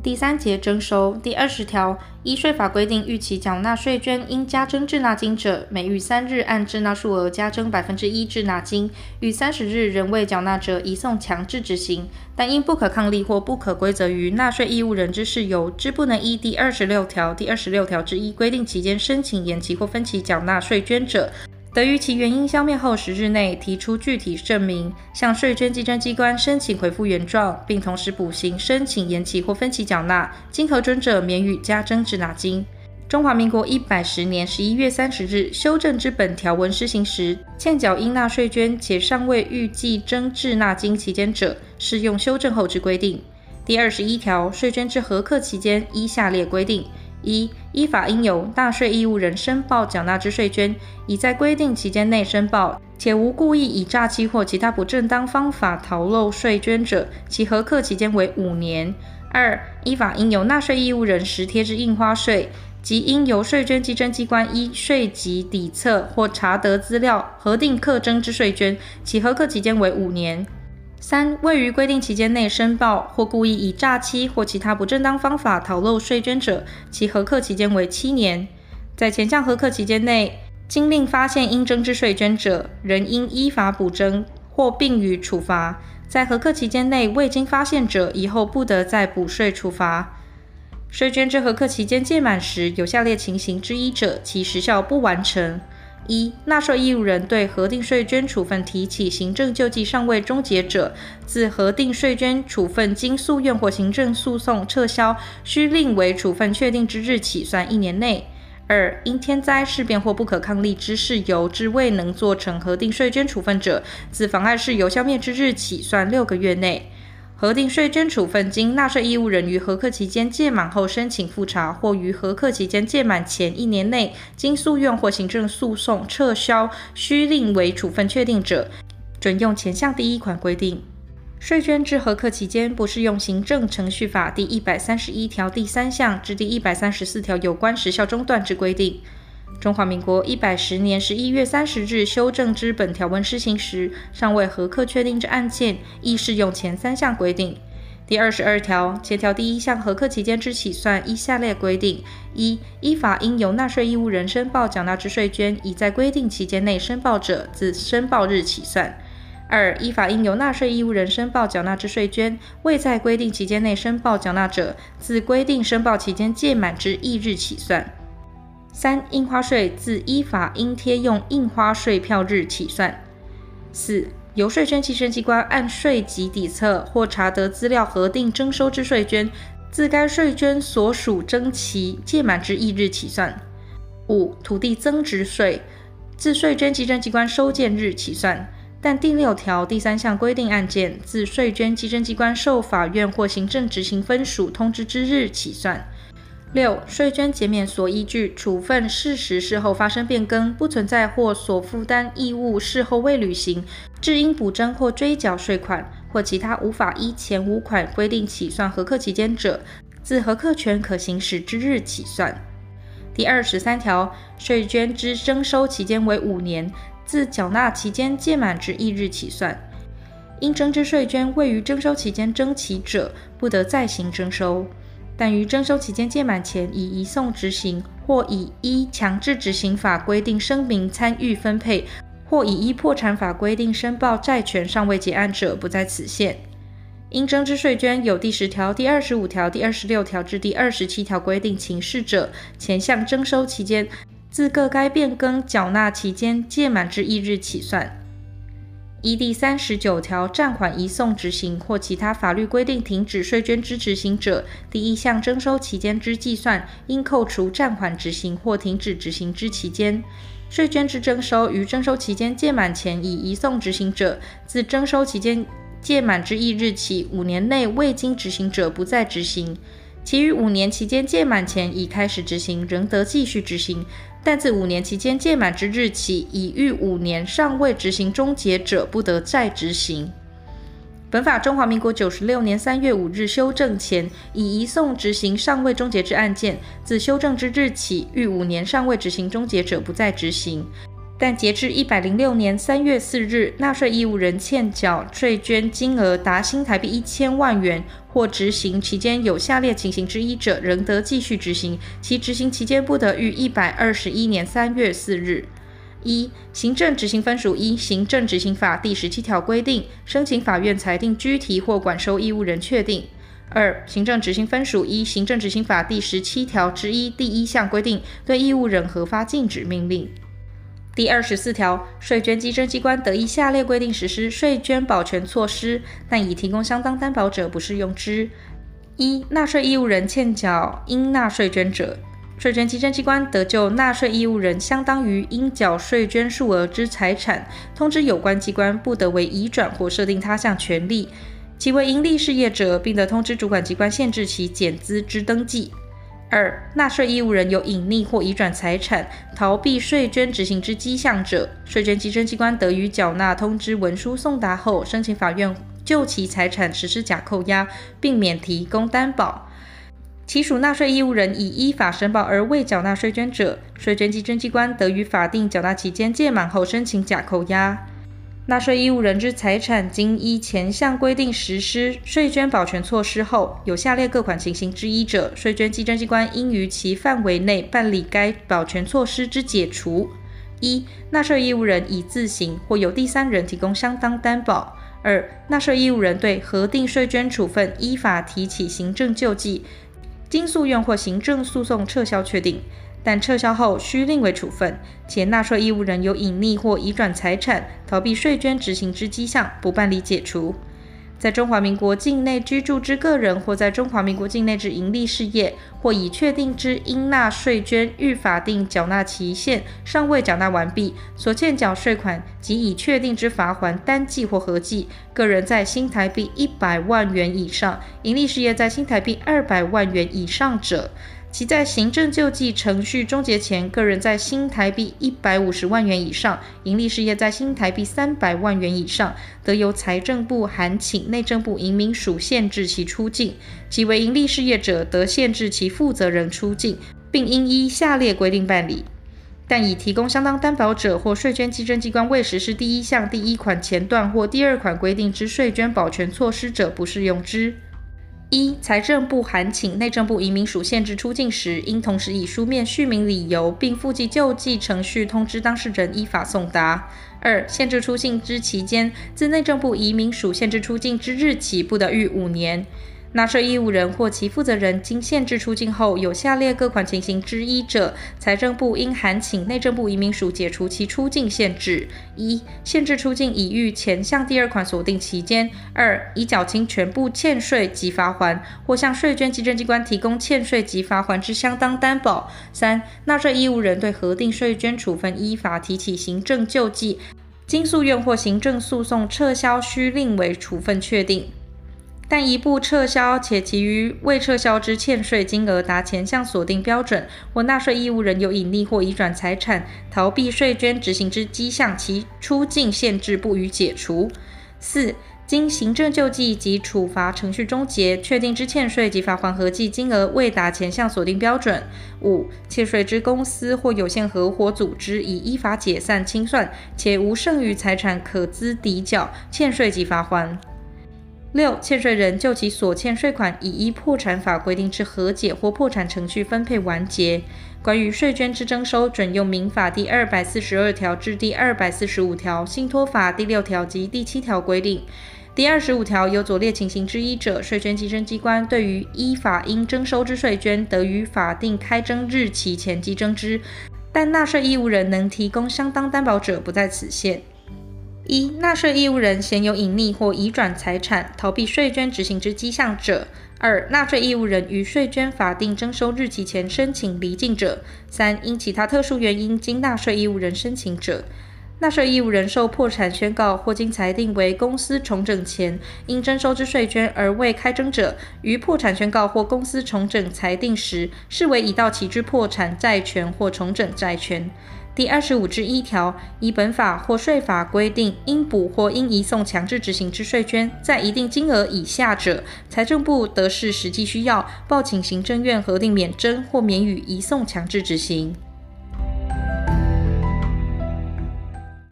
第三节征收第二十条，依税法规定逾期缴纳税捐应加征滞纳金者，每逾三日按滞纳数额加征百分之一滞纳金；逾三十日仍未缴纳者，移送强制执行。但因不可抗力或不可归责于纳税义务人之事由，之不能依第二十六条第二十六条之一规定期间申请延期或分期缴纳税捐者。得于其原因消灭后十日内提出具体证明，向税捐稽征机关申请回复原状，并同时补行申请延期或分期缴纳，经核准者免予加征滞纳金。中华民国一百十年十一月三十日修正之本条文施行时，欠缴应纳税捐且尚未预计征滞纳金期间者，适用修正后之规定。第二十一条，税捐之核课期间依下列规定。一、依法应由纳税义务人申报缴纳之税捐，已在规定期间内申报，且无故意以诈欺或其他不正当方法逃漏税捐者，其核课期间为五年。二、依法应由纳税义务人实贴之印花税，及应由税捐稽征机关依税籍底册或查得资料核定课征之税捐，其核课期间为五年。三、未于规定期间内申报或故意以诈欺或其他不正当方法逃漏税捐者，其核课期间为七年。在前项核课期间内，经令发现应征之税捐者，仍应依法补征或并予处罚；在核课期间内未经发现者，以后不得再补税处罚。税捐之核课期间届满时，有下列情形之一者，其时效不完成。一、纳税义务人对核定税捐处分提起行政救济尚未终结者，自核定税捐处分经诉愿或行政诉讼撤销，须另为处分确定之日起算一年内。二、因天灾事变或不可抗力之事由，之未能做成核定税捐处分者，自妨碍事由消灭之日起算六个月内。核定税捐处分经纳税义务人于核课期间届满后申请复查，或于核课期间届满前一年内经诉愿或行政诉讼撤销，须另为处分确定者，准用前项第一款规定。税捐至核课期间，不适用《行政程序法》第一百三十一条第三项至第一百三十四条有关时效中断之规定。中华民国一百十年十一月三十日修正之本条文施行时，尚未核课确定之案件，亦适用前三项规定。第二十二条前条第一项核课期间之起算，依下列规定：一、依法应由纳税义务人申报缴纳之税捐，已在规定期间内申报者，自申报日起算；二、依法应由纳税义务人申报缴纳之税捐，未在规定期间内申报缴纳者，自规定申报期间届满之翌日起算。三、印花税自依法应贴用印花税票日起算。四、由税捐稽征机关按税籍底册或查得资料核定征收之税捐，自该税捐所属征期届满之翌日起算。五、土地增值税自税捐稽征机关收件日起算，但第六条第三项规定案件自税捐稽征机关受法院或行政执行分属通知之日起算。六、税捐减免所依据处分事实事后发生变更，不存在或所负担义务事后未履行，致应补征或追缴税款或其他无法依前五款规定起算核课期间者，自核课权可行使之日起算。第二十三条，税捐之征收期间为五年，自缴纳期间届满之翌日起算。应征之税捐未于征收期间征齐者，不得再行征收。但于征收期间届满前已移送执行，或以依强制执行法规定声明参与分配，或以依破产法规定申报债权尚未结案者，不在此限。应征之税捐有第十条、第二十五条、第二十六条至第二十七条规定情事者，前项征收期间，自各该变更缴纳期间届满之一日起算。依第三十九条暂缓移送执行或其他法律规定停止税捐之执行者，第一项征收期间之计算，应扣除暂缓执行或停止执行之期间。税捐之征收于征收期间届满前已移送执行者，自征收期间届满之翌日起五年内未经执行者，不再执行。其余五年期间届满前已开始执行，仍得继续执行；但自五年期间届满之日起，已逾五年尚未执行终结者，不得再执行。本法中华民国九十六年三月五日修正前，已移送执行尚未终结之案件，自修正之日起，逾五年尚未执行终结者，不再执行。但截至一百零六年三月四日，纳税义务人欠缴税捐金额达新台币一千万元或执行期间有下列情形之一者，仍得继续执行，其执行期间不得逾一百二十一年三月四日。一、行政执行分属一行政执行法第十七条规定，申请法院裁定拘提或管收义务人确定。二、行政执行分属一行政执行法第十七条之一第一项规定，对义务人核发禁止命令。第二十四条，税捐稽征机关得以下列规定实施税捐保全措施，但已提供相当担保者不适用之。一、纳税义务人欠缴应纳税捐者，税捐稽征机关得就纳税义务人相当于应缴税捐数额之财产，通知有关机关不得为移转或设定他项权利；其为营利事业者，并得通知主管机关限制其减资之登记。二、纳税义务人有隐匿或移转财产、逃避税捐执行之迹象者，税捐稽征机关得于缴纳通知文书送达后，申请法院就其财产实施假扣押，并免提供担保。其属纳税义务人已依法申报而未缴纳税捐者，税捐稽征机关得于法定缴纳期间届满后申请假扣押。纳税义务人之财产经依前项规定实施税捐保全措施后，有下列各款情形之一者，税捐稽征机关应于其范围内办理该保全措施之解除：一、纳税义务人已自行或由第三人提供相当担保；二、纳税义务人对核定税捐处分依法提起行政救济，经诉愿或行政诉讼撤销确定。但撤销后需另为处分，且纳税义务人有隐匿或移转财产、逃避税捐执行之迹象，不办理解除。在中华民国境内居住之个人，或在中华民国境内之营利事业，或已确定之应纳税捐逾法定缴纳期限尚未缴纳完毕，所欠缴税款及已确定之罚锾单计或合计，个人在新台币一百万元以上，营利事业在新台币二百万元以上者。其在行政救济程序终结前，个人在新台币一百五十万元以上，营利事业在新台币三百万元以上，得由财政部函请内政部移民署限制其出境；其为营利事业者，得限制其负责人出境，并应依下列规定办理。但已提供相当担保者，或税捐稽征机关未实施第一项第一款前段或第二款规定之税捐保全措施者，不适用之。一、财政部函请内政部移民署限制出境时，应同时以书面续名理由，并附记救济程序通知当事人依法送达。二、限制出境之期间，自内政部移民署限制出境之日起，不得逾五年。纳税义务人或其负责人经限制出境后，有下列各款情形之一者，财政部应函请内政部移民署解除其出境限制：一、限制出境已逾前项第二款锁定期间；二、已缴清全部欠税及罚锾，或向税捐稽征机关提供欠税及罚锾之相当担保；三、纳税义务人对核定税捐处分依法提起行政救济，经诉愿或行政诉讼撤销，需另为处分确定。但一部撤销，且其余未撤销之欠税金额达前项锁定标准，或纳税义务人有隐匿或移转财产、逃避税捐执行之迹象，其出境限制不予解除。四、经行政救济及处罚程序终结，确定之欠税及罚锾合计金额未达前项锁定标准。五、欠税之公司或有限合伙组织已依法解散清算，且无剩余财产可资抵缴欠税及罚锾。六、欠税人就其所欠税款已依破产法规定之和解或破产程序分配完结。关于税捐之征收，准用民法第二百四十二条至第二百四十五条、信托法第六条及第七条规定。第二十五条有左列情形之一者，税捐稽征机关对于依法应征收之税捐，得于法定开征日期前稽征之，但纳税义务人能提供相当担保者，不在此限。一、纳税义务人显有隐匿或移转财产、逃避税捐执行之迹象者；二、纳税义务人于税捐法定征收日期前申请离境者；三、因其他特殊原因经纳税义务人申请者。纳税义务人受破产宣告或经裁定为公司重整前应征收之税捐而未开征者，于破产宣告或公司重整裁定时，视为已到期之破产债权或重整债权。第二十五之一条，依本法或税法规定应补或应移送强制执行之税捐，在一定金额以下者，财政部得视实际需要，报请行政院核定免征或免予移送强制执行。